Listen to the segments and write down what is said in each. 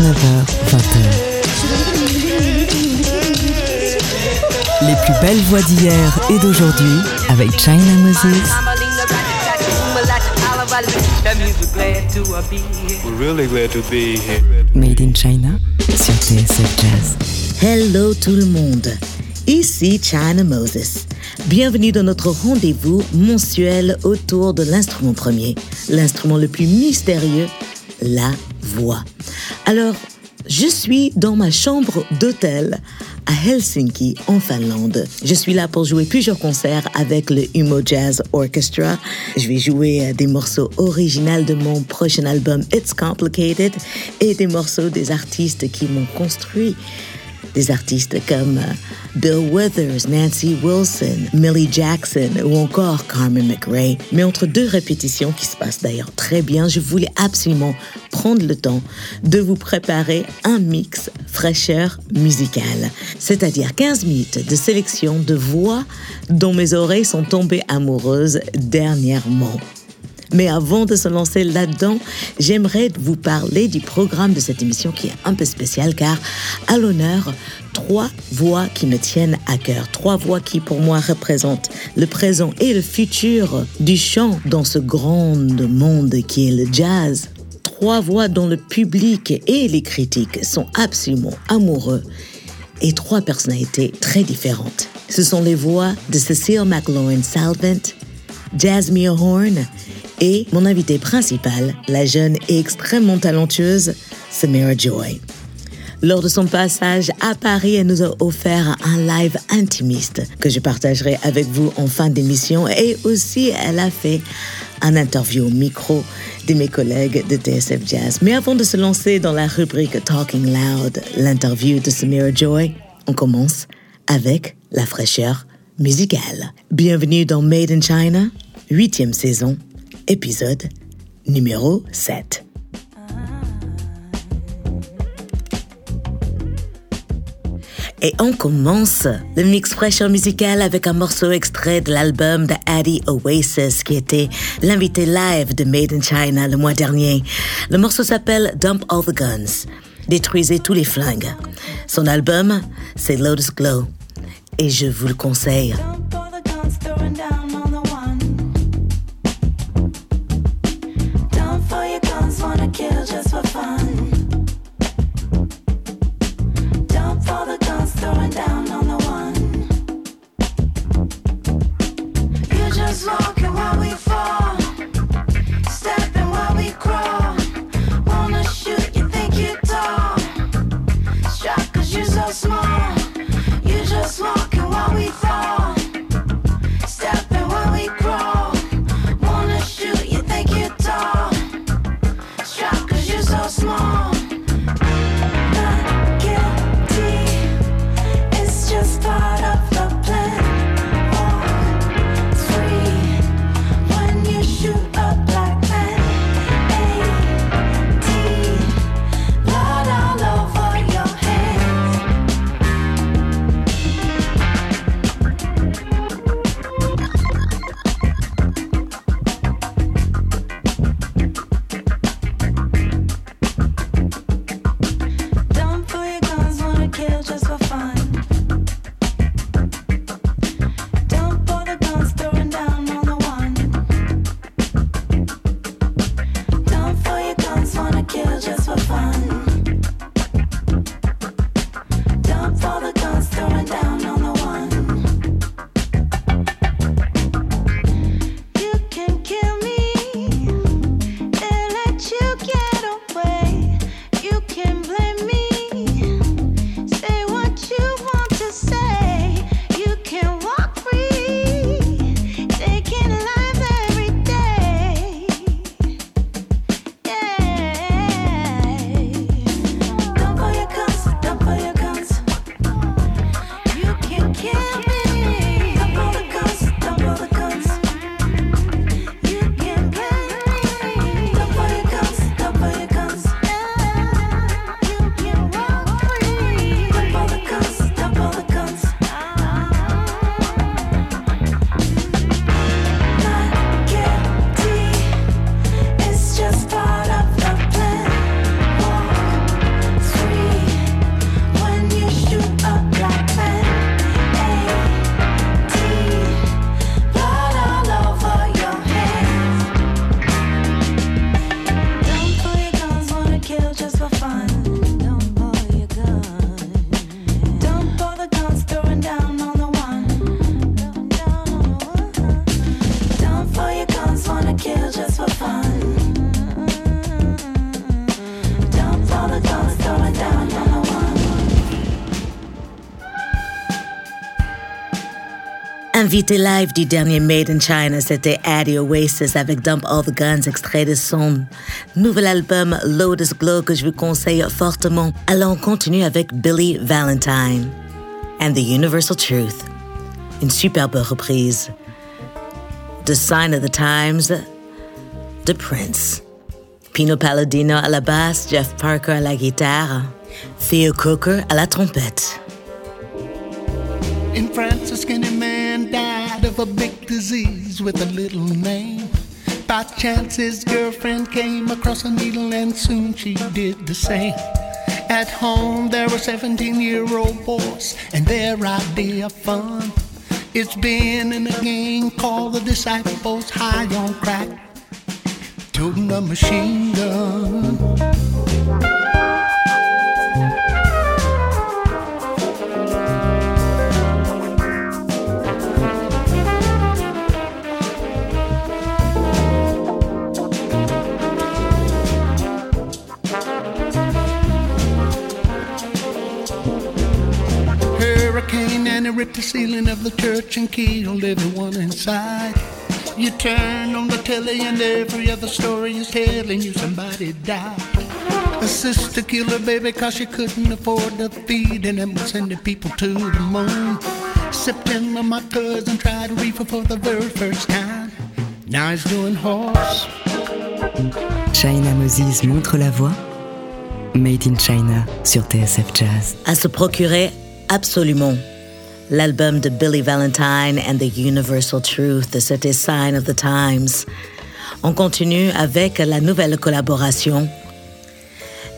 19h, 20h. Les plus belles voix d'hier et d'aujourd'hui avec China Moses. We're really glad to be here. Made in China sur TSF Jazz. Hello tout le monde, ici China Moses. Bienvenue dans notre rendez-vous mensuel autour de l'instrument premier, l'instrument le plus mystérieux, la voix. Alors, je suis dans ma chambre d'hôtel à Helsinki, en Finlande. Je suis là pour jouer plusieurs concerts avec le Humo Jazz Orchestra. Je vais jouer euh, des morceaux originaux de mon prochain album It's Complicated et des morceaux des artistes qui m'ont construit. Des artistes comme euh, Bill Withers, Nancy Wilson, Millie Jackson ou encore Carmen McRae. Mais entre deux répétitions qui se passent d'ailleurs très bien, je voulais absolument prendre le temps de vous préparer un mix fraîcheur musicale, c'est-à-dire 15 minutes de sélection de voix dont mes oreilles sont tombées amoureuses dernièrement. Mais avant de se lancer là-dedans, j'aimerais vous parler du programme de cette émission qui est un peu spécial car à l'honneur, trois voix qui me tiennent à cœur, trois voix qui pour moi représentent le présent et le futur du chant dans ce grand monde qui est le jazz. Trois voix dont le public et les critiques sont absolument amoureux et trois personnalités très différentes. Ce sont les voix de Cecile McLaurin Salvant, Jasmine Horn et mon invité principal, la jeune et extrêmement talentueuse Samira Joy. Lors de son passage à Paris, elle nous a offert un live intimiste que je partagerai avec vous en fin d'émission et aussi elle a fait un interview au micro de mes collègues de TSF Jazz. Mais avant de se lancer dans la rubrique Talking Loud, l'interview de Samira Joy, on commence avec la fraîcheur musicale. Bienvenue dans Made in China, huitième saison, épisode numéro 7. Et on commence le mix fraîcheur musical avec un morceau extrait de l'album de Addie Oasis qui était l'invité live de Made in China le mois dernier. Le morceau s'appelle Dump All the Guns. Détruisez tous les flingues. Son album, c'est Lotus Glow. Et je vous le conseille. Invité live du dernier Made in China, c'était Addy Oasis avec Dump All the Guns, extrait de son nouvel album Lotus Glow que je vous conseille fortement. Alors on continue avec Billy Valentine and the Universal Truth. Une superbe reprise The Sign of the Times de Prince. Pino Palladino à la basse, Jeff Parker à la guitare, Theo Coker à la trompette. In France, a big disease with a little name. By chance, his girlfriend came across a needle, and soon she did the same. At home, there were 17 year old boys, and their idea of fun. It's been in a gang called the Disciples, high on crack, toting a machine gun. Ripped the ceiling of the church and killed everyone inside. You turn on the telly and every other story is telling you somebody died. A sister killed her baby cause she couldn't afford to feed and was sending people to the moon. September, my cousin tried reefer for the very first time. Now he's doing horse. China Moses montre la voie. Made in China sur TSF Jazz. à se procurer absolument. L'album de Billy Valentine and the Universal Truth, c'était Sign of the Times. On continue avec la nouvelle collaboration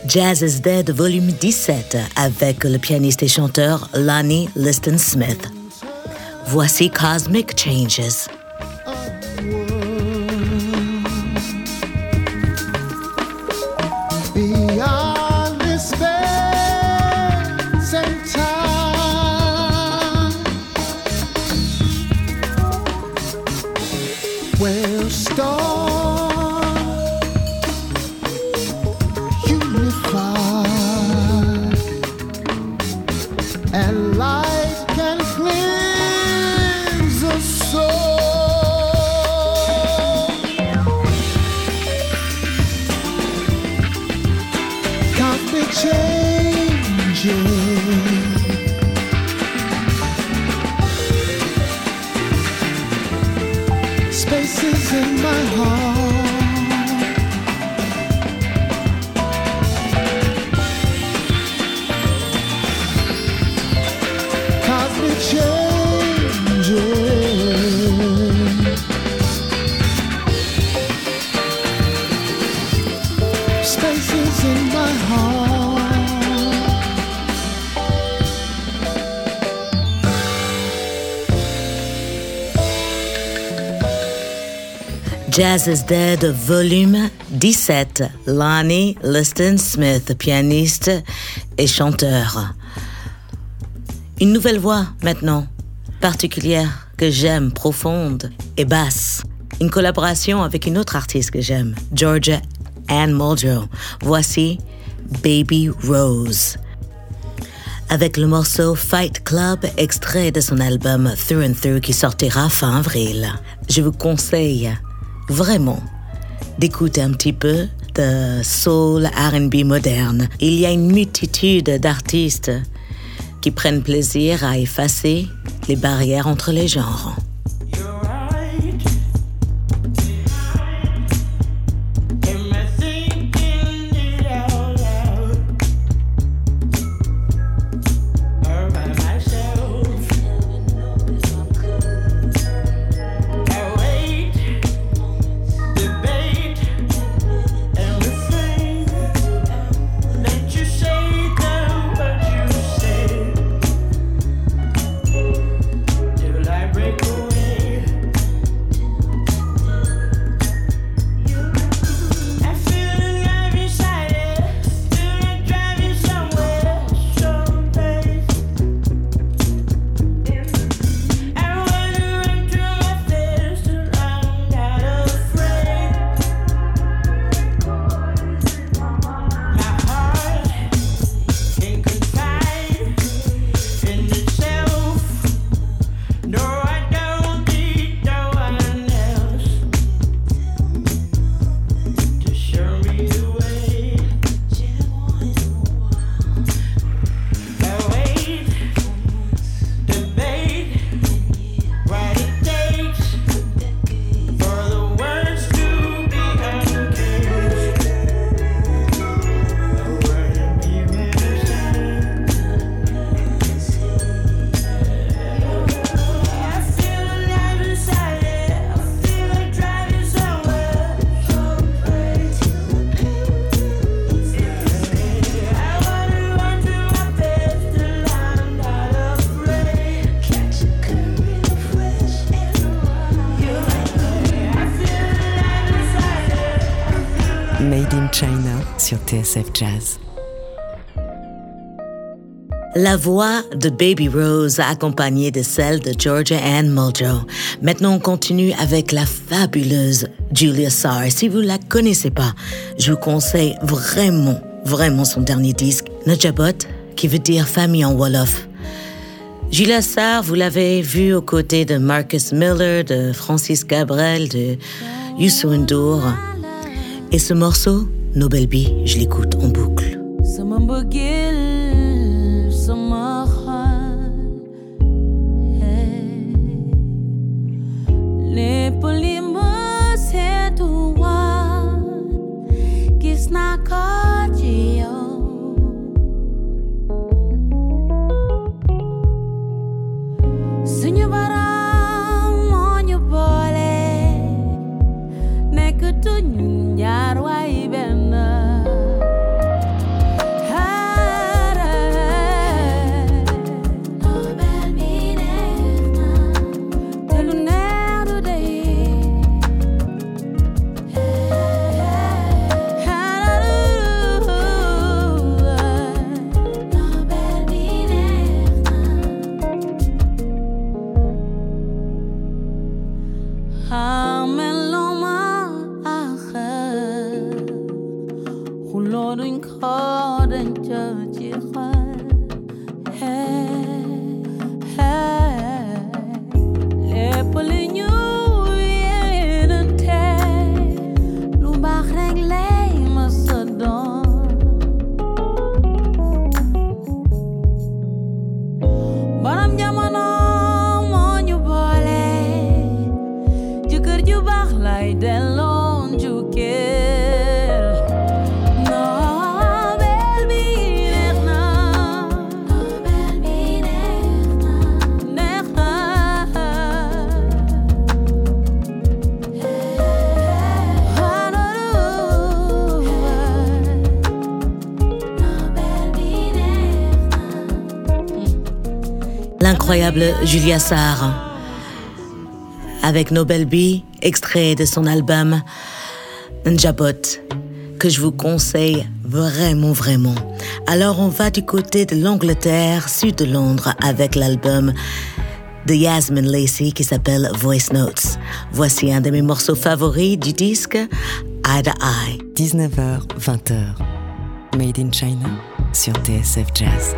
Jazz is Dead volume 17 avec le pianiste et chanteur Lonnie Liston Smith. Voici Cosmic Changes. Jazz is Dead, volume 17. Lonnie Liston Smith, pianiste et chanteur. Une nouvelle voix maintenant, particulière, que j'aime, profonde et basse. Une collaboration avec une autre artiste que j'aime, Georgia Ann Muldrow. Voici Baby Rose. Avec le morceau Fight Club, extrait de son album Through and Through qui sortira fin avril. Je vous conseille vraiment d'écouter un petit peu de soul RB moderne. Il y a une multitude d'artistes qui prennent plaisir à effacer les barrières entre les genres. La voix de Baby Rose accompagnée de celle de Georgia Ann Muldrow. Maintenant, on continue avec la fabuleuse Julia Sarr. Si vous la connaissez pas, je vous conseille vraiment, vraiment son dernier disque, Najabot, qui veut dire famille en Wolof. Julia Sarr, vous l'avez vu aux côtés de Marcus Miller, de Francis Gabriel, de Youssou N'Dour. Et ce morceau, Nobel B, je l'écoute en boucle. Julia Sarr. Avec Nobel B, extrait de son album Njabot, que je vous conseille vraiment, vraiment. Alors on va du côté de l'Angleterre, sud de Londres, avec l'album de Yasmin Lacey qui s'appelle Voice Notes. Voici un de mes morceaux favoris du disque, Eye to Eye. 19h, 20h. Made in China sur TSF Jazz.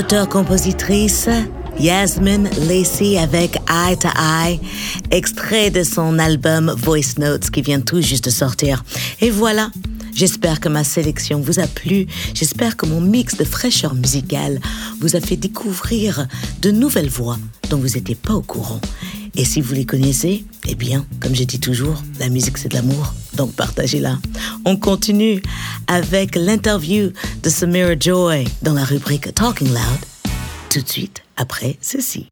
L'auteur-compositrice Yasmin Lacey avec Eye to Eye, extrait de son album Voice Notes qui vient tout juste de sortir. Et voilà, j'espère que ma sélection vous a plu, j'espère que mon mix de fraîcheur musicale vous a fait découvrir de nouvelles voix dont vous n'étiez pas au courant. Et si vous les connaissez, eh bien, comme je dis toujours, la musique c'est de l'amour, donc partagez-la. On continue avec l'interview de Samira Joy dans la rubrique Talking Loud, tout de suite après ceci.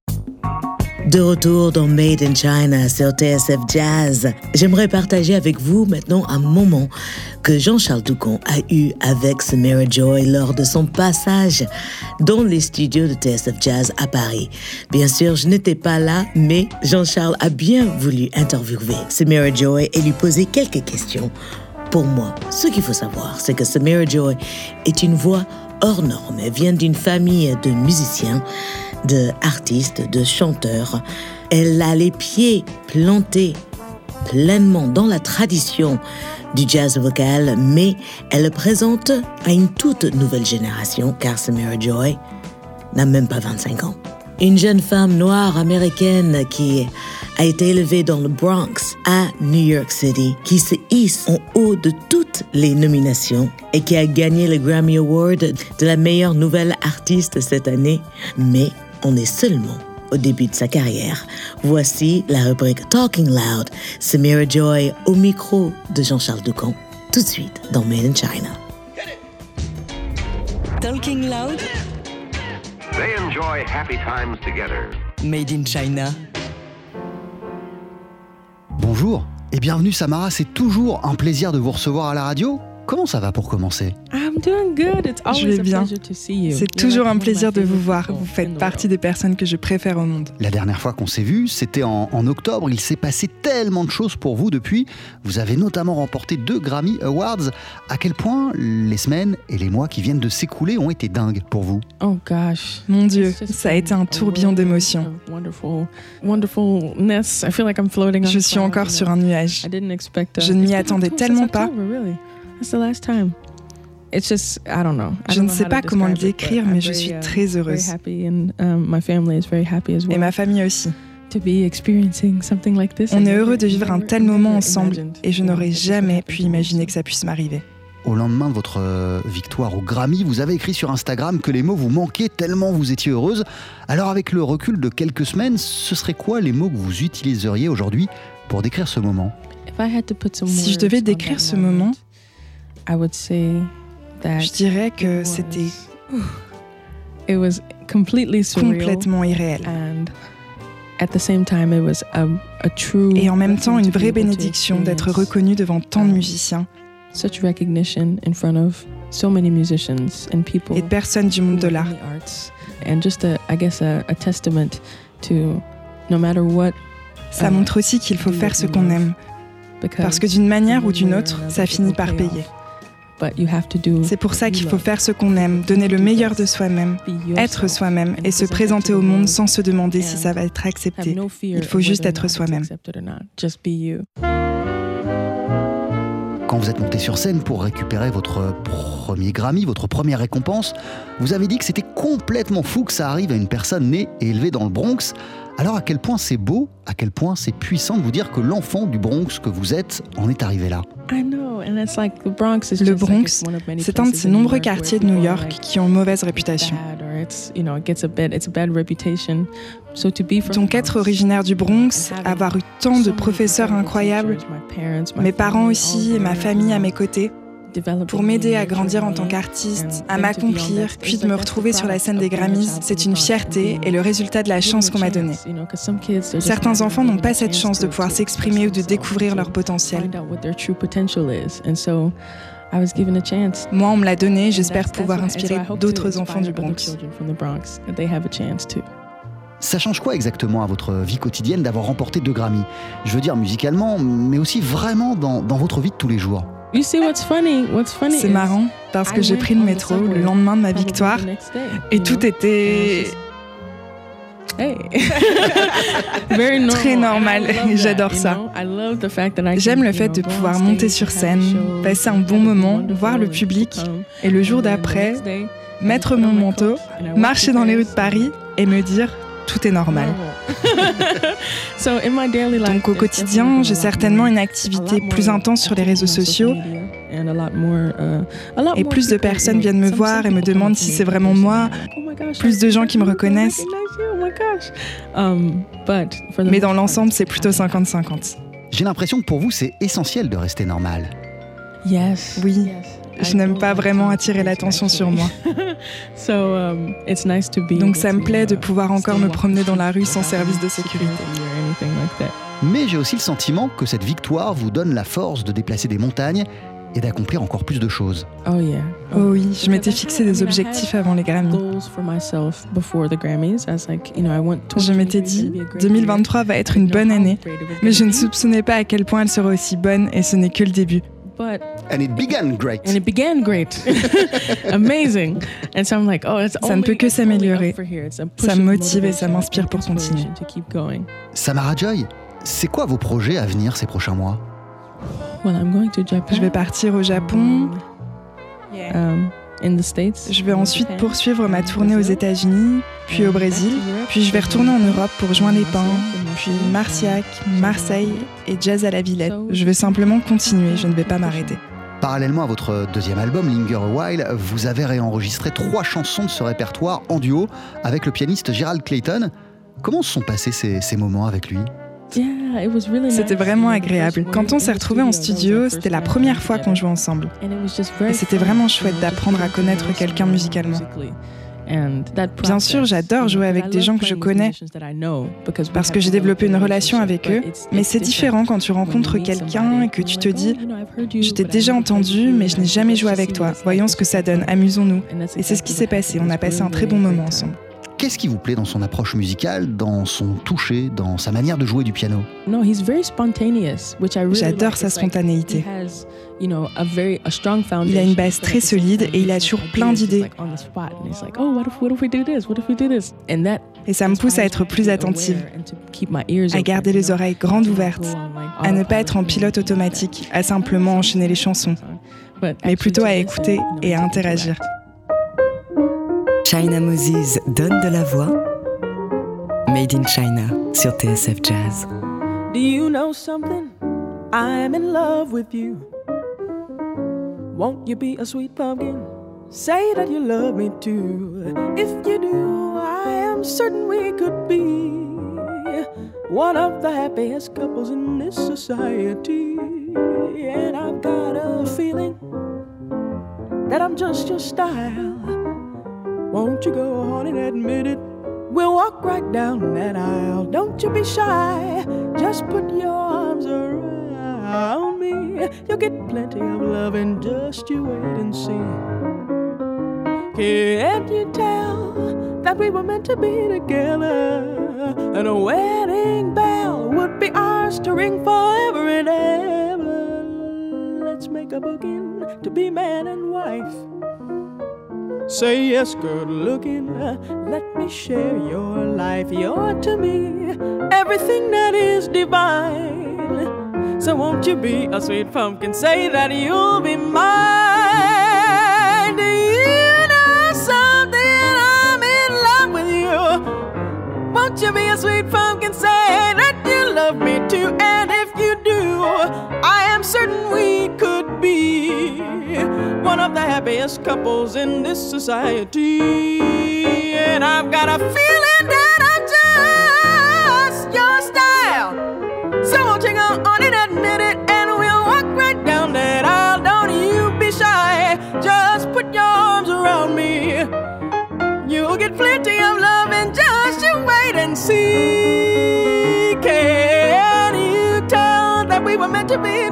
De retour dans Made in China sur TSF Jazz, j'aimerais partager avec vous maintenant un moment que Jean-Charles Doucon a eu avec Samira Joy lors de son passage dans les studios de TSF Jazz à Paris. Bien sûr, je n'étais pas là, mais Jean-Charles a bien voulu interviewer Samira Joy et lui poser quelques questions. Pour moi, ce qu'il faut savoir, c'est que Samira Joy est une voix hors norme. Elle vient d'une famille de musiciens de artistes, de chanteurs. Elle a les pieds plantés pleinement dans la tradition du jazz vocal, mais elle le présente à une toute nouvelle génération, car Samira Joy n'a même pas 25 ans. Une jeune femme noire américaine qui a été élevée dans le Bronx à New York City, qui se hisse en haut de toutes les nominations et qui a gagné le Grammy Award de la meilleure nouvelle artiste cette année. Mais on est seulement au début de sa carrière. Voici la rubrique Talking Loud, Samira Joy au micro de Jean-Charles Ducamp, tout de suite dans Made in China. Talking Loud, They enjoy happy times together. Made in China. Bonjour et bienvenue Samara, c'est toujours un plaisir de vous recevoir à la radio. Comment ça va pour commencer I'm doing good. It's Je always vais a bien. pleasure to see you. C'est toujours un plaisir de vous voir. Vous in faites the partie world. des personnes que je préfère au monde. La dernière fois qu'on s'est vu, c'était en, en octobre. Il s'est passé tellement de choses pour vous depuis. Vous avez notamment remporté deux Grammy Awards. À quel point les semaines et les mois qui viennent de s'écouler ont été dingues pour vous Oh gosh. Mon Dieu, ça a été un tourbillon whirlwind d'émotions. of Wonderful, wonderfulness. I feel like I'm floating on Je a suis cloud, encore sur un nuage. I didn't expect. uh, Je ne m'y attendais tellement pas. That's the last time. It's just I don't know. I Je don't ne know sais how to pas comment le describe it, but décrire, I'm mais je very, suis uh, très heureuse. happy, and um, my family is very happy as well. Et ma famille aussi. to be experiencing something like this. On est heureux de vivre un tel never moment ensemble imagined, et je n'aurais that this would jamais happen pu to me. imaginer que ça puisse m'arriver. Au lendemain de votre euh, victoire au Grammy, vous avez écrit sur Instagram que les mots vous manquaient tellement vous étiez heureuse. Alors avec le recul de quelques semaines, ce serait quoi les mots que vous utiliseriez aujourd'hui pour décrire ce moment? If I had to put some Si je devais décrire ce moment, moment, I would say that je dirais que it c'était was- it was completely surreal complètement irréel. and at the same time it was a, a true Et en même temps, une vraie bénédiction d'être reconnu devant tant de um, musiciens such recognition in front of so many musicians and people et de personnes du monde de l'art. and just a I guess a, a testament to no matter what Ça um, montre aussi qu'il faut faire ce qu'on aime, parce que d'une manière ou d'une autre, ça it finit par pay payer. C'est pour ça qu'il you faut faire ce qu'on aime, donner le meilleur de soi-même, être soi-même et se présenter to au the monde sans se demander si And ça va être accepté. Il faut juste être soi-même. Quand vous êtes monté sur scène pour récupérer votre premier Grammy, votre première récompense, vous avez dit que c'était complètement fou que ça arrive à une personne née et élevée dans le Bronx. Alors à quel point c'est beau, à quel point c'est puissant de vous dire que l'enfant du Bronx que vous êtes en est arrivé là. I know, and it's like the Bronx is Le Bronx, it's one of many c'est un de ces nombreux quartiers de New York qui ont une mauvaise réputation. bad or it's you know it gets a bad it's a bad reputation. So to be from Donc the être Bronx, originaire du Bronx, having avoir eu tant so de many professeurs incredible incroyables, teachers, my parents, my mes parents family, aussi et ma famille à mes côtés, pour m'aider à grandir en tant qu'artiste, and à m'accomplir, puis de me retrouver sur la scène des Grammys, c'est une fierté et le résultat de la chance qu'on m'a donnée. Certains enfants n'ont pas cette chance de pouvoir s'exprimer ou de découvrir leur potentiel. find out what their true potential is. And so I was given a chance. Moi, on me l'a donné, j'espère pouvoir inspirer d'autres enfants du Bronx. Ça change quoi exactement à votre vie quotidienne d'avoir remporté deux Grammy Je veux dire musicalement, mais aussi vraiment dans, dans votre vie de tous les jours. You see what's funny? What's funny C'est marrant parce que I j'ai pris le métro le lendemain de ma victoire the next day, et tout était Hey. Very normal. Très normal. J'adore ça. know? I love the fact that I J'aime le fait de pouvoir stage, monter sur scène, passer un bon moment, voir le public, et le jour d'après, mettre mon manteau, marcher dans les rues de Paris et me dire tout est normal. So in my daily life, Donc au quotidien, j'ai been a lot certainement more- une activité plus more intense sur les réseaux sociaux uh, et plus de personnes viennent me voir et me demandent si me c'est in vraiment moi. "Oh Plus I de gens qui me reconnaissent. you, oh my gosh." Um, Mais dans l'ensemble, c'est plutôt 50-50. J'ai l'impression que pour vous, c'est essentiel de rester normal. Yes. Oui, yes. Je I n'aime don't pas vraiment to attirer l'attention sur moi. so um, it's nice to be Donc ça me to, plaît de pouvoir encore me promener dans la rue sans service de sécurité. or anything like that. Mais j'ai aussi le sentiment que cette victoire vous donne la force de déplacer des montagnes et d'accomplir encore plus de choses. Oh yeah. Oh oui, je m'étais fixé des objectifs avant les Grammys. Je m'étais 2023 dit, to be a great 2023 va être une bonne année, mais je ne be, soupçonnais pas à quel point elle serait aussi bonne et ce n'est que le début. But And it began great. and it began great, amazing. And so I'm like, oh, it's Ça ne only, peut que s'améliorer. Ça me motive et ça m'inspire and pour continuer. to keep going. Samara Joy, c'est quoi vos projets à venir ces prochains mois? Well, I'm going to Japan. Je vais partir au Japon, um, in the States. je vais ensuite poursuivre ma tournée aux États-Unis, puis au Brésil, puis je vais retourner en Europe pour joindre les pins, Marseille, puis Marciac, Marseille et Jazz à la Villette. Je vais simplement continuer, je ne vais pas m'arrêter. Parallèlement à votre deuxième album, Linger a While, vous avez réenregistré trois chansons de ce répertoire en duo avec le pianiste Gerald Clayton. Comment se sont passés ces, ces moments avec lui? Yeah, it was really C'était vraiment agréable. Quand on in s'est the retrouvés en studio, c'était first la time première fois qu'on together. jouait ensemble. And it was just very Et c'était vraiment chouette d'apprendre à connaître getting to know quelqu'un musicalement. Bien sûr, j'adore jouer avec des gens que je connais parce que j'ai développé une relation avec eux, mais c'est différent quand tu rencontres quelqu'un et que tu te dis oh, you, Je t'ai déjà entendu, mais je n'ai jamais joué avec toi. Voyons ce que ça donne, amusons-nous. Et c'est ce qui s'est passé, on a passé un très bon moment ensemble. Qu'est-ce qui vous plaît dans son approche musicale, dans son toucher, dans sa manière de jouer du piano? No, he's very spontaneous, which I really J'adore like. sa spontanéité. Il a une base très solide et il a toujours plein d'idées. oh, Et ça me pousse à être plus attentive, à garder les oreilles grandes ouvertes, à ne pas être en pilote automatique, à simplement enchaîner les chansons, mais plutôt à écouter et à interagir. China Moses donne de la voix. Made in China sur TSF Jazz. Do you know something? I'm in love with you. Won't you be a sweet pumpkin? Say that you love me too. If you do, I am certain we could be one of the happiest couples in this society. And I've got a feeling that I'm just your style. Won't you go on and admit it? We'll walk right down that aisle. Don't you be shy. Just put your arms around me. You'll get plenty of love and just you wait and see. Can't you tell that we were meant to be together? And a wedding bell would be ours to ring forever and ever. Let's make a booking to be man and wife. Say yes, good looking. Uh, let me share your life. You're to me everything that is divine. So won't you be a sweet pumpkin? Say that you'll be mine. Do you know something? I'm in love with you. Won't you be a sweet pumpkin? Say that you love me too. And if you do, I am certain we one of the happiest couples in this society. And I've got a feeling that I'm just your style. So won't you go on and admit it, and we'll walk right down that aisle. Don't you be shy. Just put your arms around me. You'll get plenty of love and just you wait and see. Can you tell that we were meant to be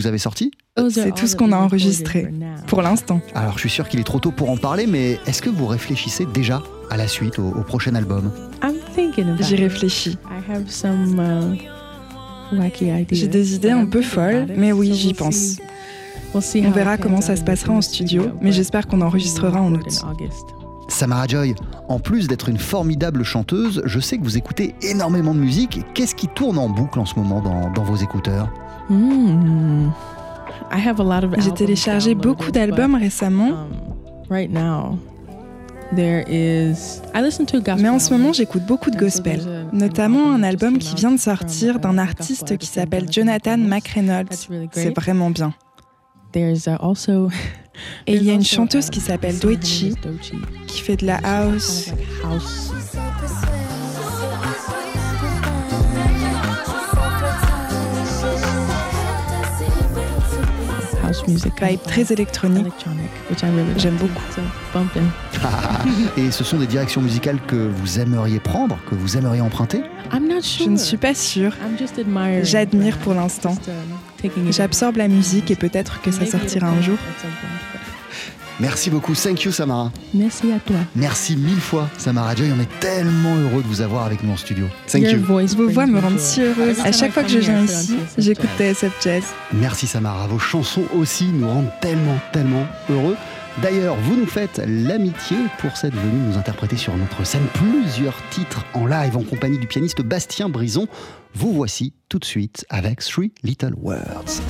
vous avez sorties C'est tout ce qu'on a enregistré, pour l'instant. Alors je suis sûr qu'il est trop tôt pour en parler, mais est-ce que vous réfléchissez déjà à la suite, au, au prochain album J'y réfléchis. J'ai des idées un peu folles, mais oui, j'y pense. On verra comment ça se passera en studio, mais j'espère qu'on enregistrera en août. Samara Joy, en plus d'être une formidable chanteuse, je sais que vous écoutez énormément de musique. Qu'est-ce qui tourne en boucle en ce moment dans, dans vos écouteurs? J'ai téléchargé beaucoup d'albums récemment. Mais en ce moment, j'écoute beaucoup de gospel, notamment un album qui vient de sortir d'un artiste qui s'appelle Jonathan McReynolds. C'est vraiment bien. Et il y a une chanteuse qui s'appelle Doichi qui fait de la house. House music, vibe très électronique. J'aime beaucoup. Et ce sont des directions musicales que vous aimeriez prendre, que vous aimeriez emprunter Je ne suis pas sûre. J'admire pour l'instant. J'absorbe la musique et peut-être que ça sortira un jour. Merci beaucoup, thank you Samara. Merci à toi. Merci mille fois Samara Joy, on est tellement heureux de vous avoir avec nous en studio. Thank you. Vos voix me rendent si heureuse. À chaque fois que je viens ici, j'écoute TSF Jazz. Merci Samara, vos chansons aussi nous rendent tellement, tellement heureux. D'ailleurs, vous nous faites l'amitié pour cette venue nous interpréter sur notre scène plusieurs titres en live en compagnie du pianiste Bastien Brison. Vous voici tout de suite avec Three Little Words.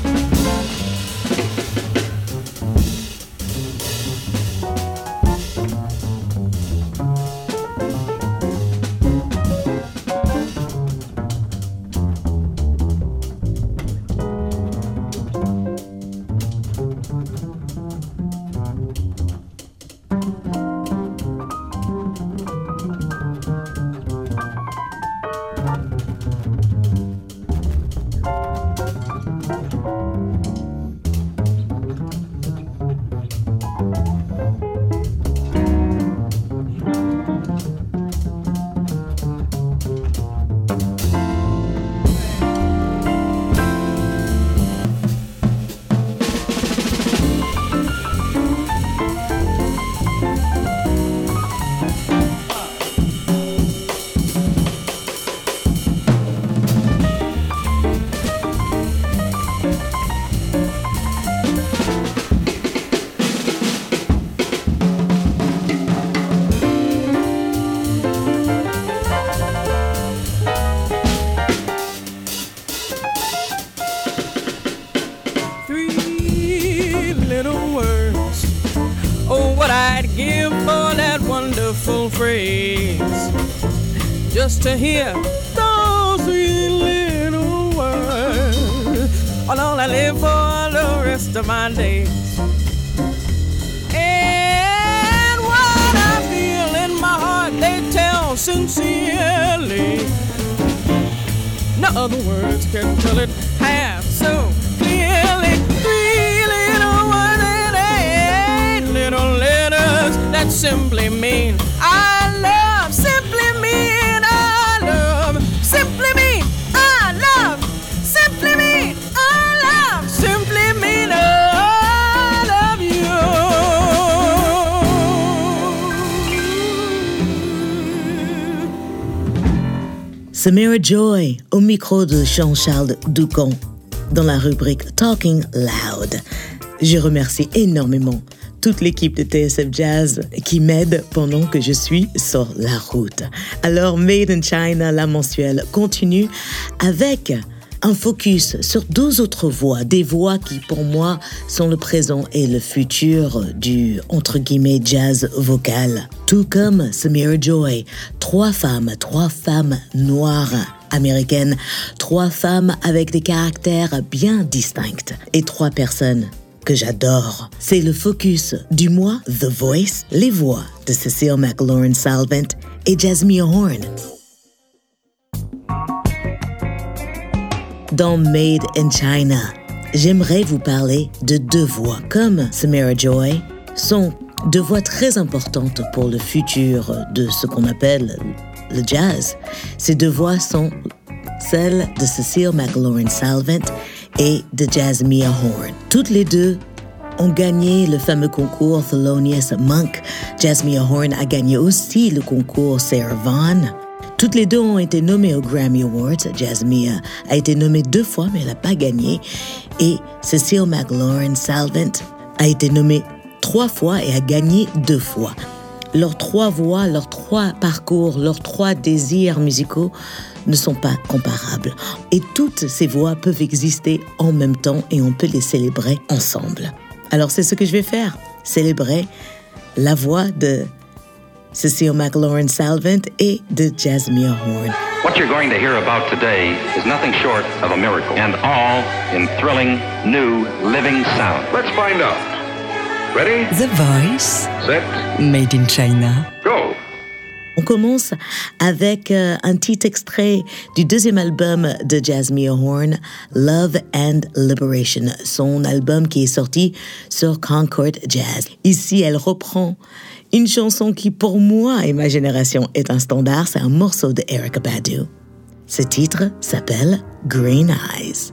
To hear those three little words. Oh, All I live for the rest of my days. And what I feel in my heart, they tell sincerely. No other words can tell it half so clearly. Three little words and eight little letters that simply mean Samira Joy au micro de Jean-Charles Doucan dans la rubrique Talking Loud. Je remercie énormément toute l'équipe de TSF Jazz qui m'aide pendant que je suis sur la route. Alors Made in China, la mensuelle, continue avec un focus sur deux autres voix, des voix qui pour moi sont le présent et le futur du entre guillemets jazz vocal. Tout comme Samira Joy, trois femmes, trois femmes noires américaines, trois femmes avec des caractères bien distincts et trois personnes que j'adore. C'est le focus du mois The Voice, les voix de Cecile McLaurin Salvant et Jasmine Horn. Made in China, j'aimerais vous parler de deux voix comme Samara Joy sont deux voix très importantes pour le futur de ce qu'on appelle le jazz. Ces deux voix sont celles de Cecile McLaurin Salvant et de Jasmine Horn. Toutes les deux ont gagné le fameux concours Thelonious Monk. Jasmine Horn a gagné aussi le concours Sarah Vaughan. Toutes les deux ont été nommées aux Grammy Awards. Jasmine a été nommée deux fois, mais elle n'a pas gagné. Et Cecile McLaurin Salvant a été nommée trois fois et a gagné deux fois. Leurs trois voix, leurs trois parcours, leurs trois désirs musicaux ne sont pas comparables. Et toutes ces voix peuvent exister en même temps et on peut les célébrer ensemble. Alors c'est ce que je vais faire, célébrer la voix de Cecile McLaurin Salvant et de Jasmine Horn. What you're going to hear about today is nothing short of a miracle, and all in thrilling, new, living sound. Let's find out. Ready? The Voice, Set, Made in China. go! On commence avec euh, un petit extrait du deuxième album de Jasmine Horn, Love and Liberation, son album qui est sorti sur Concord Jazz. Ici, elle reprend une chanson qui, pour moi et ma génération, est un standard. C'est un morceau de Erica Badu. Ce titre s'appelle Green Eyes.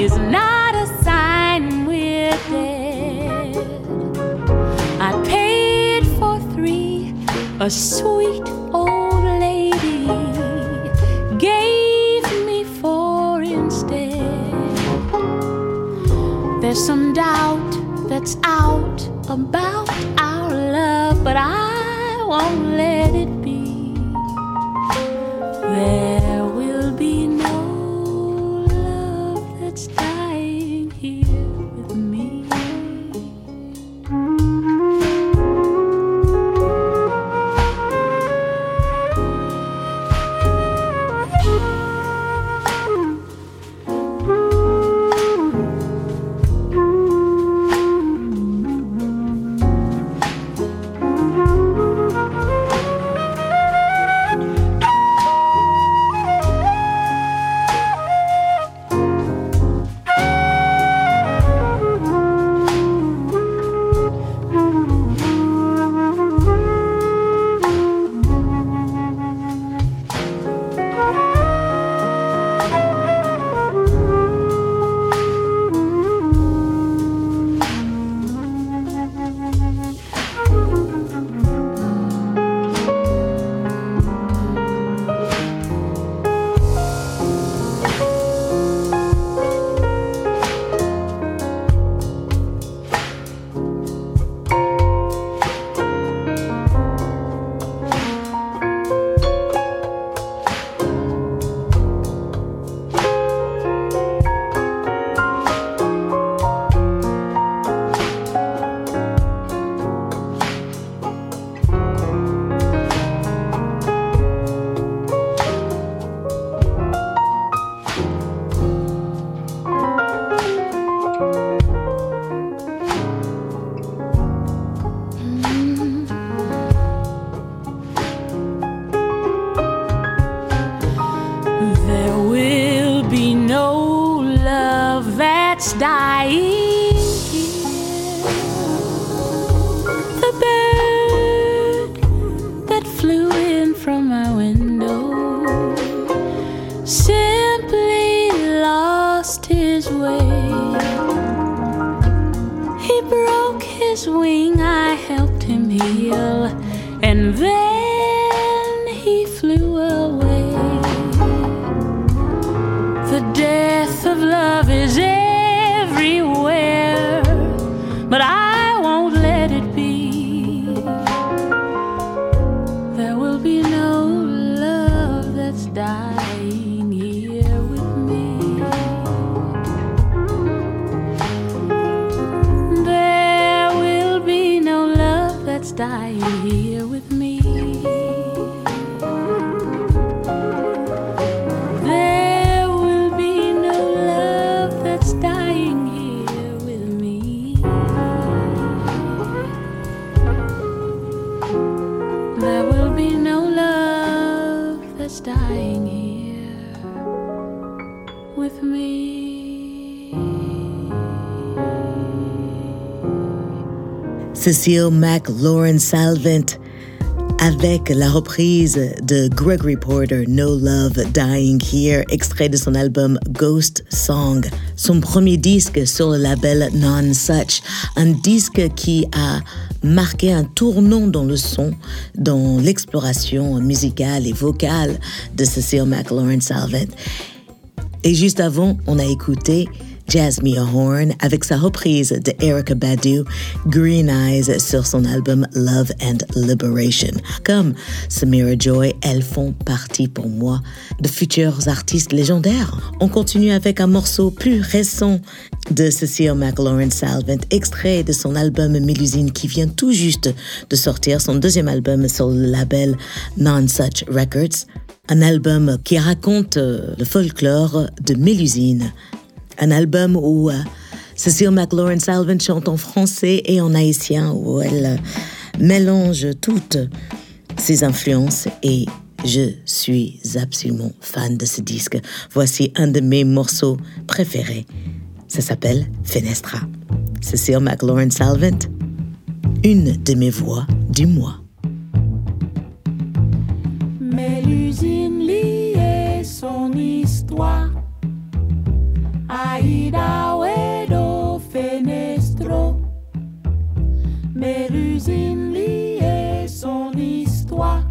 is not a sign we're dead. I paid for three, a sweet old lady gave me four instead. There's some doubt Cecile McLaurin Salvant avec la reprise de Gregory Porter, No Love Dying Here, extrait de son album Ghost Song, son premier disque sur le label Non Such, un disque qui a marqué un tournant dans le son, dans l'exploration musicale et vocale de Cecile McLaurin Salvant. Et juste avant, on a écouté Jasmine Horn avec sa reprise de Erica Badu, Green Eyes sur son album Love and Liberation. Comme Samira Joy, elles font partie pour moi de futurs artistes légendaires. On continue avec un morceau plus récent de Cecile McLaurin Salvant, extrait de son album Mélusine qui vient tout juste de sortir, son deuxième album sur le label Non Such Records. Un album qui raconte euh, le folklore de Mélusine un album où euh, Cecile McLaurin Salvant chante en français et en haïtien, où elle euh, mélange toutes ses influences et je suis absolument fan de ce disque. Voici un de mes morceaux préférés. Ça s'appelle Fenestra. Cecile McLaurin Salvant, une de mes voix du mois. Aida Wedo Fenestro. Mais l'usine liée son histoire.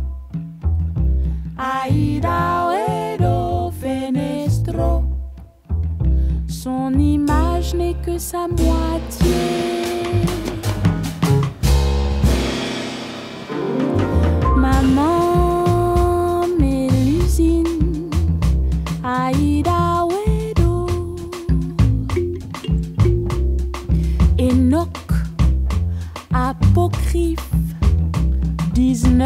Aida Wedo Fenestro. Son image n'est que sa moitié. Maman, Mélusine, Aïda Apocryphe, 19.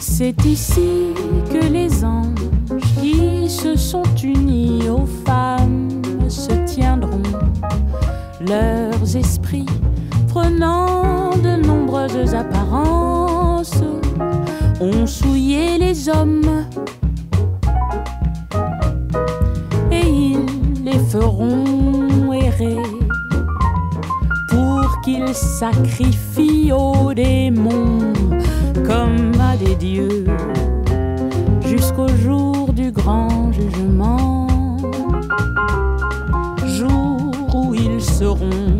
C'est ici que les anges qui se sont unis aux femmes se tiendront, leurs esprits prenant de nombreuses apparences, ont souillé les hommes et ils les feront errer pour qu'ils sacrifient aux démons comme à des dieux. Jusqu'au jour du grand jugement, jour où ils seront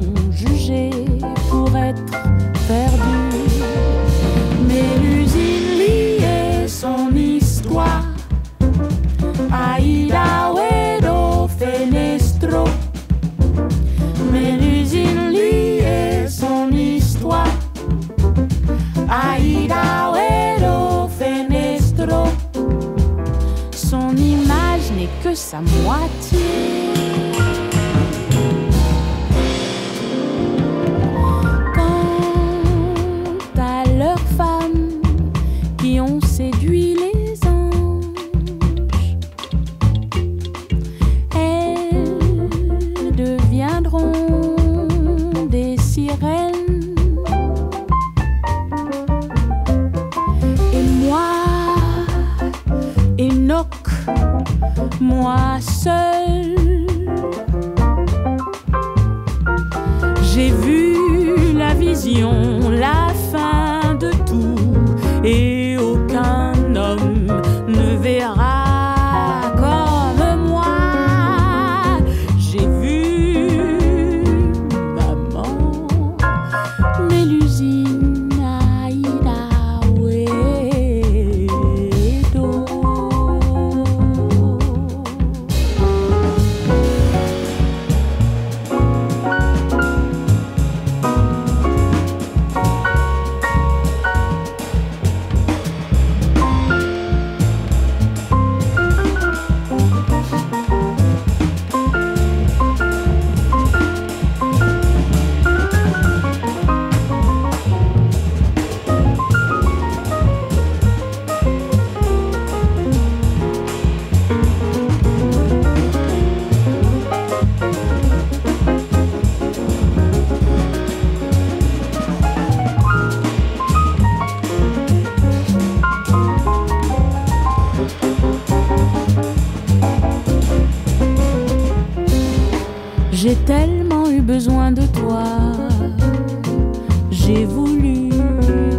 J'ai voulu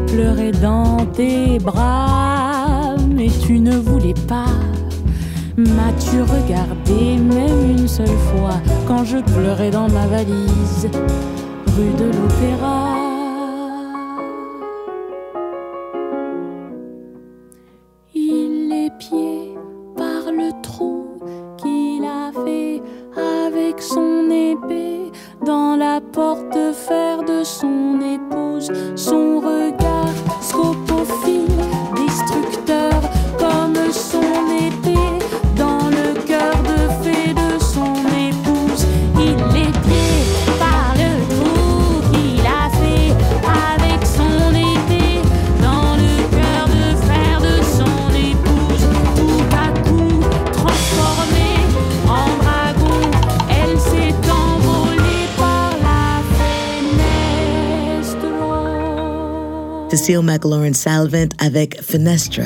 pleurer dans tes bras, mais tu ne voulais pas. M'as-tu regardé même une seule fois quand je pleurais dans ma valise, rue de l'Opéra? Salvant avec Fenestra,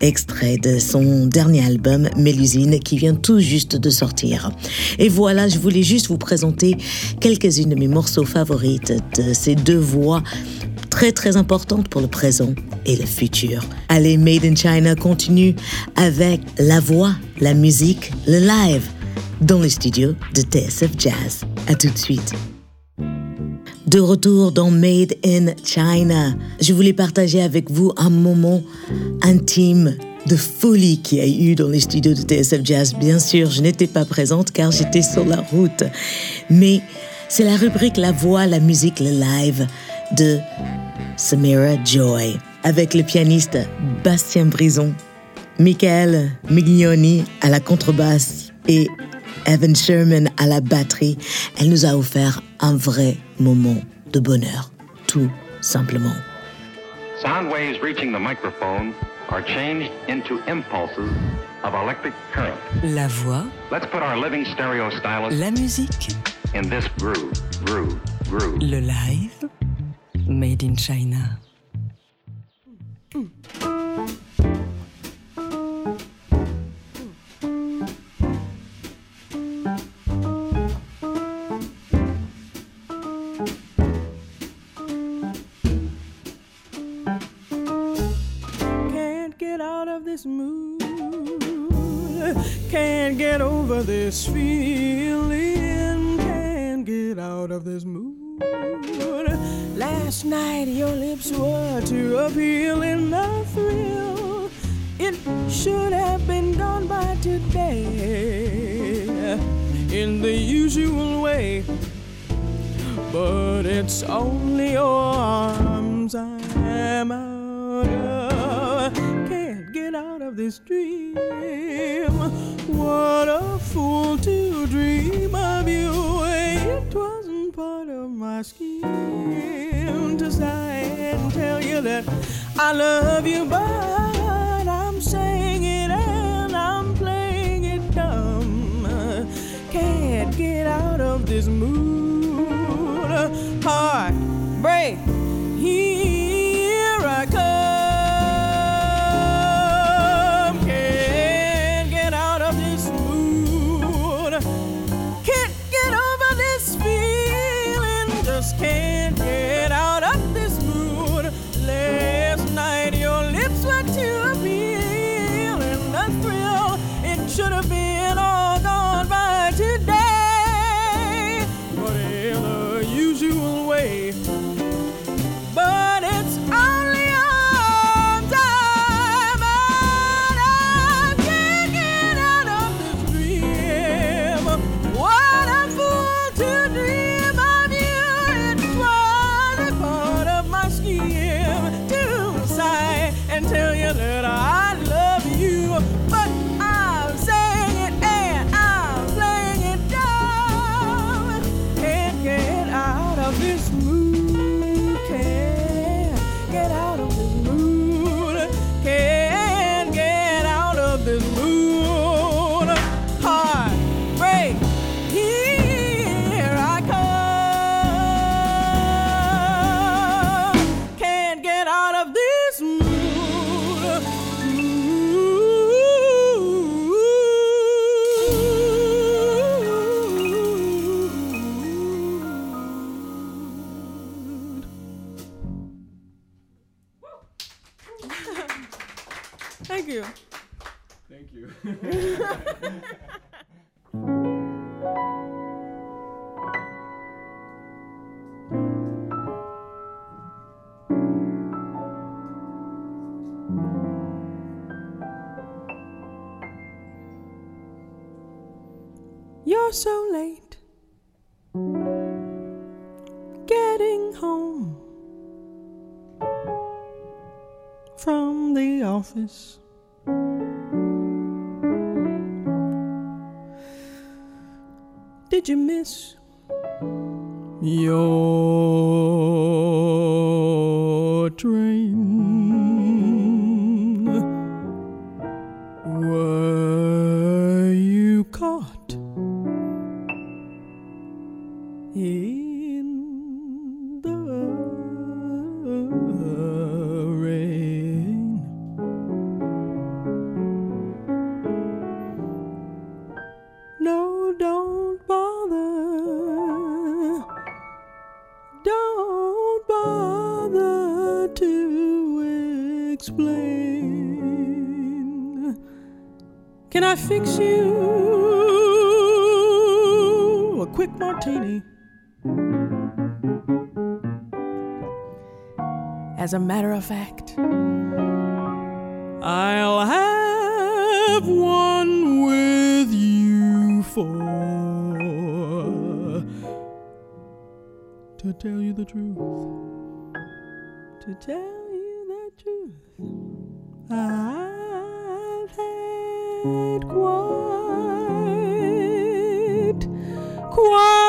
extrait de son dernier album Mélusine qui vient tout juste de sortir. Et voilà, je voulais juste vous présenter quelques-unes de mes morceaux favorites de ces deux voix très très importantes pour le présent et le futur. Allez, Made in China continue avec la voix, la musique, le live dans les studios de TSF Jazz. À tout de suite. De retour dans Made in China, je voulais partager avec vous un moment intime de folie qu'il y a eu dans les studios de TSF Jazz. Bien sûr, je n'étais pas présente car j'étais sur la route, mais c'est la rubrique La voix, la musique, le live de Samira Joy avec le pianiste Bastien Brison, Michael Miglioni à la contrebasse et Evan Sherman à la batterie. Elle nous a offert un vrai moment de bonheur, tout simplement. Sound waves reaching the microphone are changed into impulses of electric current. La voix, Let's put our living stereo stylus la musique, in this groove, groove, groove. le live, Made in China. This feeling. Can't get out of this mood. Last night your lips were too appealing, the thrill. It should have been gone by today in the usual way. But it's only I love you, but office. Did you miss your train? As a matter of fact, I'll have one with you for. To tell you the truth, to tell you the truth, I've had quite, quite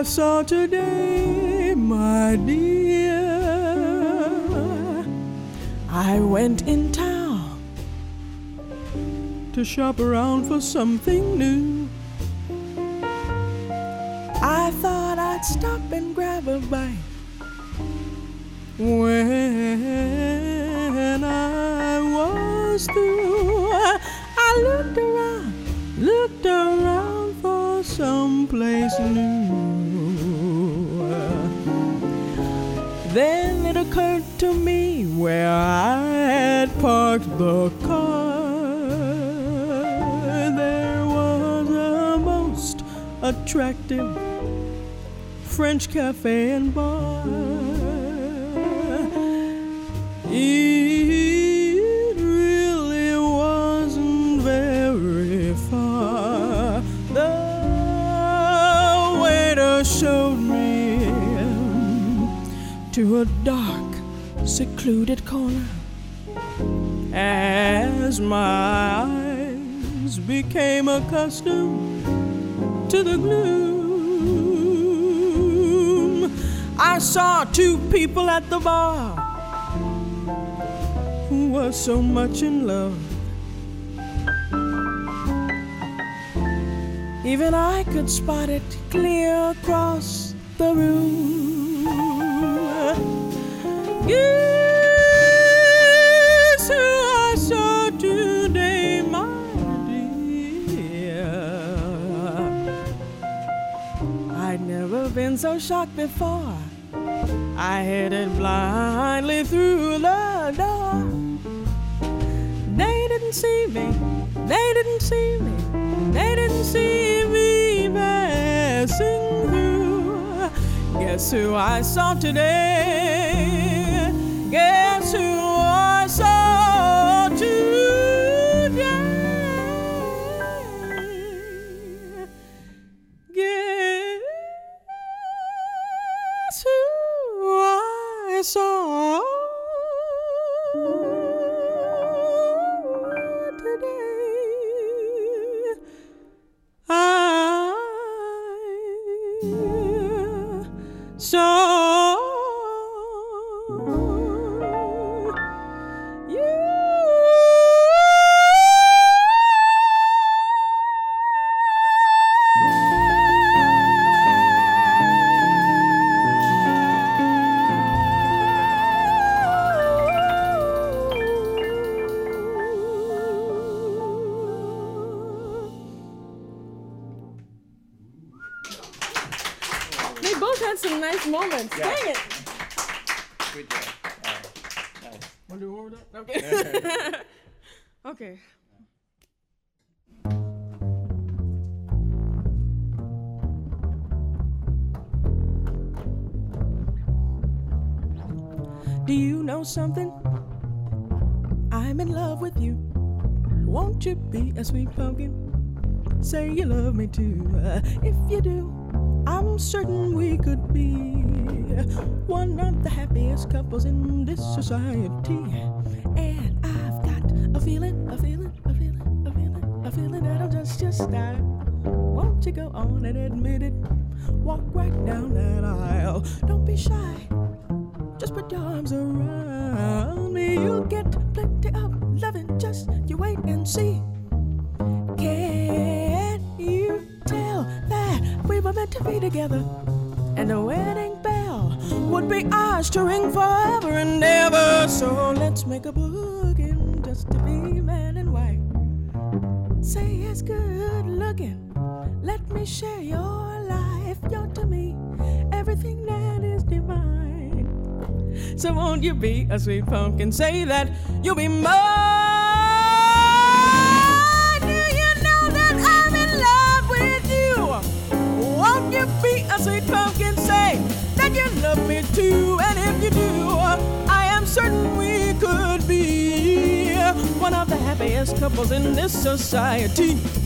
I saw today, my dear? I went in town to shop around for something new. The car. There was a most attractive French cafe and bar. It really wasn't very far. The waiter showed me to a dark, secluded corner. As my eyes became accustomed to the gloom, I saw two people at the bar who were so much in love. Even I could spot it clear across the room. So shocked before. I headed blindly through the door. They didn't see me, they didn't see me, they didn't see me passing through. Guess who I saw today? Guess society. And I've got a feeling, a feeling, a feeling, a feeling, a feeling that I'm just, just die. Won't you go on and admit it? Walk right down that aisle. Don't be shy. Just put your arms around me. You'll get plenty of loving. Just you wait and see. Can you tell that we were meant to be together? And the wedding bell would be ours to ring forever and ever. So let's make a booking just to be man and wife. Say it's good looking. Let me share your life. You're to me everything that is divine. So won't you be a sweet pumpkin? Say that you'll be mine. best couples in this society.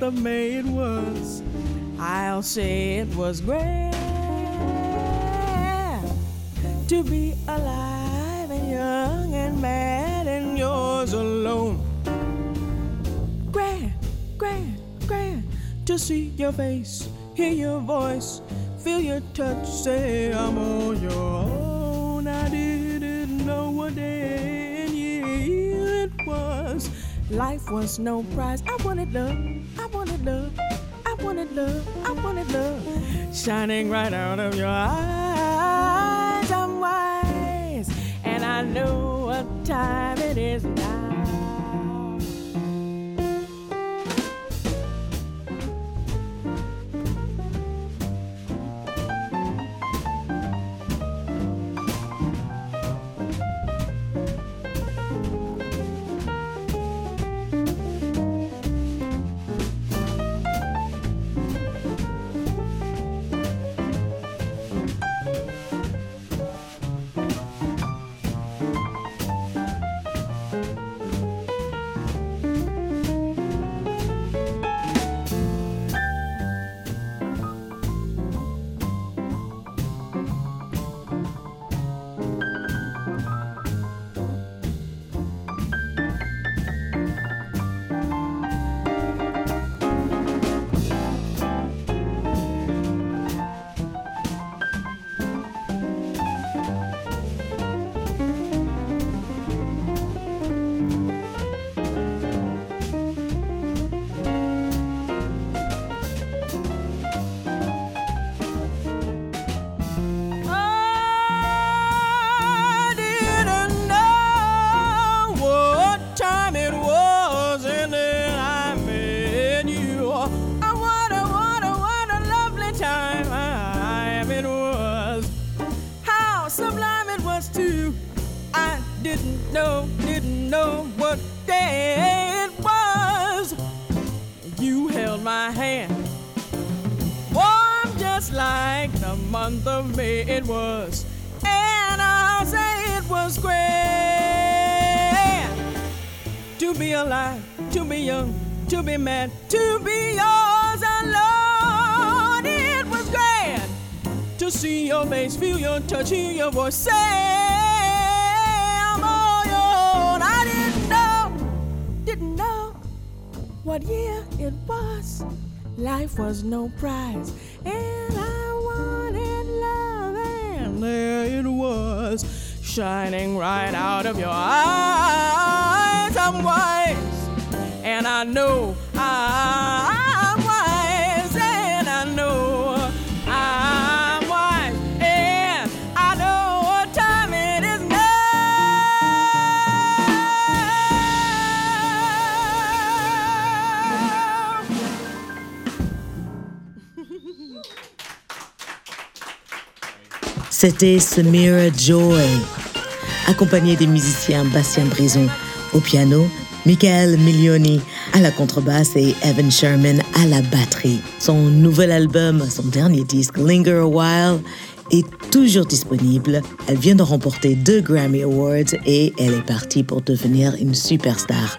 the maid was. I'll say it was great to be alive and young and mad and yours alone. Grand, grand, grand to see your face, hear your voice, feel your touch, say I'm all your own. I didn't know what day and year it was. Life was no prize. I wanted love wanted love, I wanted love, I wanted love, shining right out of your eyes. I'm wise, and I know what time it is now. To see your face, feel your touch, hear your voice say, I'm all your own. I didn't know, didn't know what year it was. Life was no prize, and I wanted love, and there it was, shining right out of your eyes. I'm wise, and I know C'était Samira Joy, accompagné des musiciens Bastien Brison au piano, Michael Milioni à la contrebasse et Evan Sherman à la batterie. Son nouvel album, son dernier disque, Linger a While, est toujours disponible. Elle vient de remporter deux Grammy Awards et elle est partie pour devenir une superstar.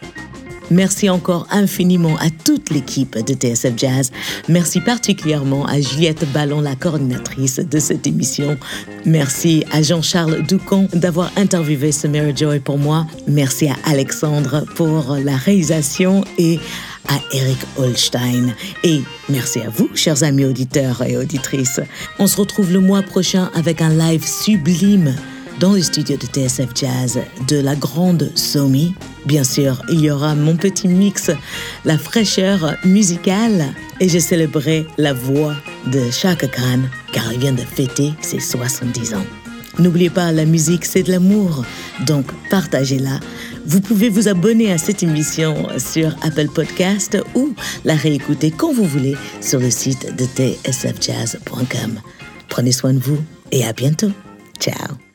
Merci encore infiniment à toute l'équipe de TSF Jazz. Merci particulièrement à Juliette Ballon, la coordinatrice de cette émission. Merci à Jean-Charles Doucon d'avoir interviewé Samira Joy pour moi. Merci à Alexandre pour la réalisation et à Eric Holstein. Et merci à vous, chers amis auditeurs et auditrices. On se retrouve le mois prochain avec un live sublime dans les studios de TSF Jazz de la grande Somi. Bien sûr, il y aura mon petit mix, la fraîcheur musicale et je célébrerai la voix de Chaka Khan car il vient de fêter ses 70 ans. N'oubliez pas, la musique c'est de l'amour, donc partagez-la. Vous pouvez vous abonner à cette émission sur Apple Podcast ou la réécouter quand vous voulez sur le site de tsfjazz.com. Prenez soin de vous et à bientôt. Ciao.